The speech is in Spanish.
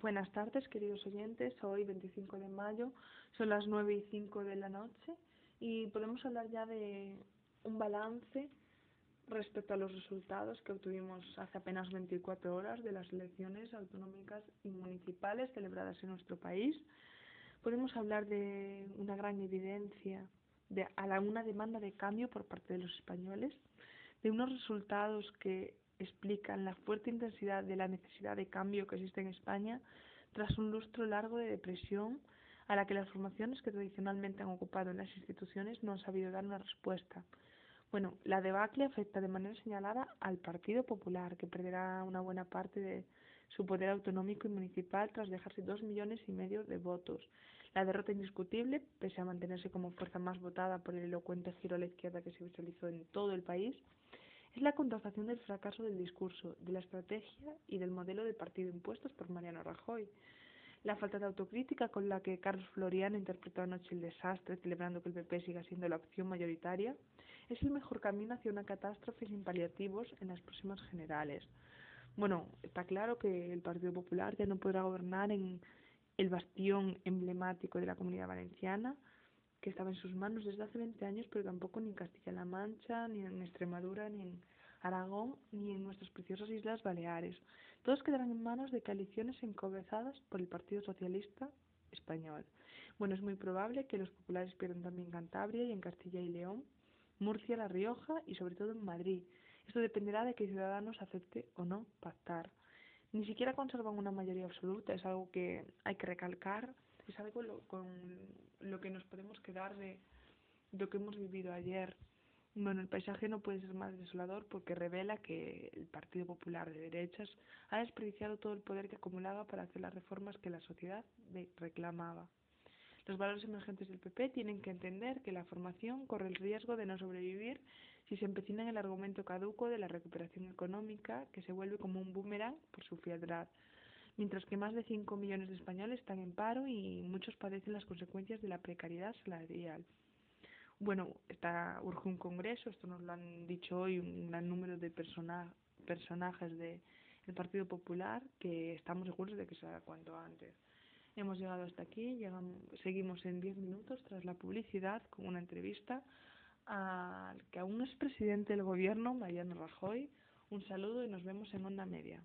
Buenas tardes, queridos oyentes. Hoy, 25 de mayo, son las 9 y 5 de la noche y podemos hablar ya de un balance respecto a los resultados que obtuvimos hace apenas 24 horas de las elecciones autonómicas y municipales celebradas en nuestro país. Podemos hablar de una gran evidencia, de a la, una demanda de cambio por parte de los españoles, de unos resultados que explican la fuerte intensidad de la necesidad de cambio que existe en España tras un lustro largo de depresión a la que las formaciones que tradicionalmente han ocupado en las instituciones no han sabido dar una respuesta. Bueno, la debacle afecta de manera señalada al Partido Popular, que perderá una buena parte de su poder autonómico y municipal tras dejarse dos millones y medio de votos. La derrota indiscutible, pese a mantenerse como fuerza más votada por el elocuente giro a la izquierda que se visualizó en todo el país, es la contrastación del fracaso del discurso, de la estrategia y del modelo de partido impuestos por Mariano Rajoy. La falta de autocrítica con la que Carlos Florian interpretó anoche el desastre, celebrando que el PP siga siendo la opción mayoritaria, es el mejor camino hacia una catástrofe sin paliativos en las próximas generales. Bueno, está claro que el Partido Popular ya no podrá gobernar en el bastión emblemático de la comunidad valenciana, que estaba en sus manos desde hace 20 años, pero tampoco ni en Castilla-La Mancha, ni en Extremadura, ni en Aragón, ni en nuestras preciosas Islas Baleares. Todos quedarán en manos de coaliciones encabezadas por el Partido Socialista Español. Bueno, es muy probable que los populares pierdan también Cantabria y en Castilla y León, Murcia, La Rioja y sobre todo en Madrid. Esto dependerá de que Ciudadanos acepte o no pactar. Ni siquiera conservan una mayoría absoluta, es algo que hay que recalcar es algo lo, con lo que nos podemos quedar de, lo que hemos vivido ayer. Bueno, el paisaje no puede ser más desolador porque revela que el Partido Popular de Derechas ha desperdiciado todo el poder que acumulaba para hacer las reformas que la sociedad reclamaba. Los valores emergentes del PP tienen que entender que la formación corre el riesgo de no sobrevivir si se empecina en el argumento caduco de la recuperación económica que se vuelve como un boomerang por su fialdad mientras que más de 5 millones de españoles están en paro y muchos padecen las consecuencias de la precariedad salarial. Bueno, está, urge un congreso, esto nos lo han dicho hoy un gran número de persona, personajes del Partido Popular, que estamos seguros de que será cuanto antes. Hemos llegado hasta aquí, llegamos, seguimos en 10 minutos tras la publicidad con una entrevista al que aún es presidente del gobierno, Mariano Rajoy. Un saludo y nos vemos en Onda Media.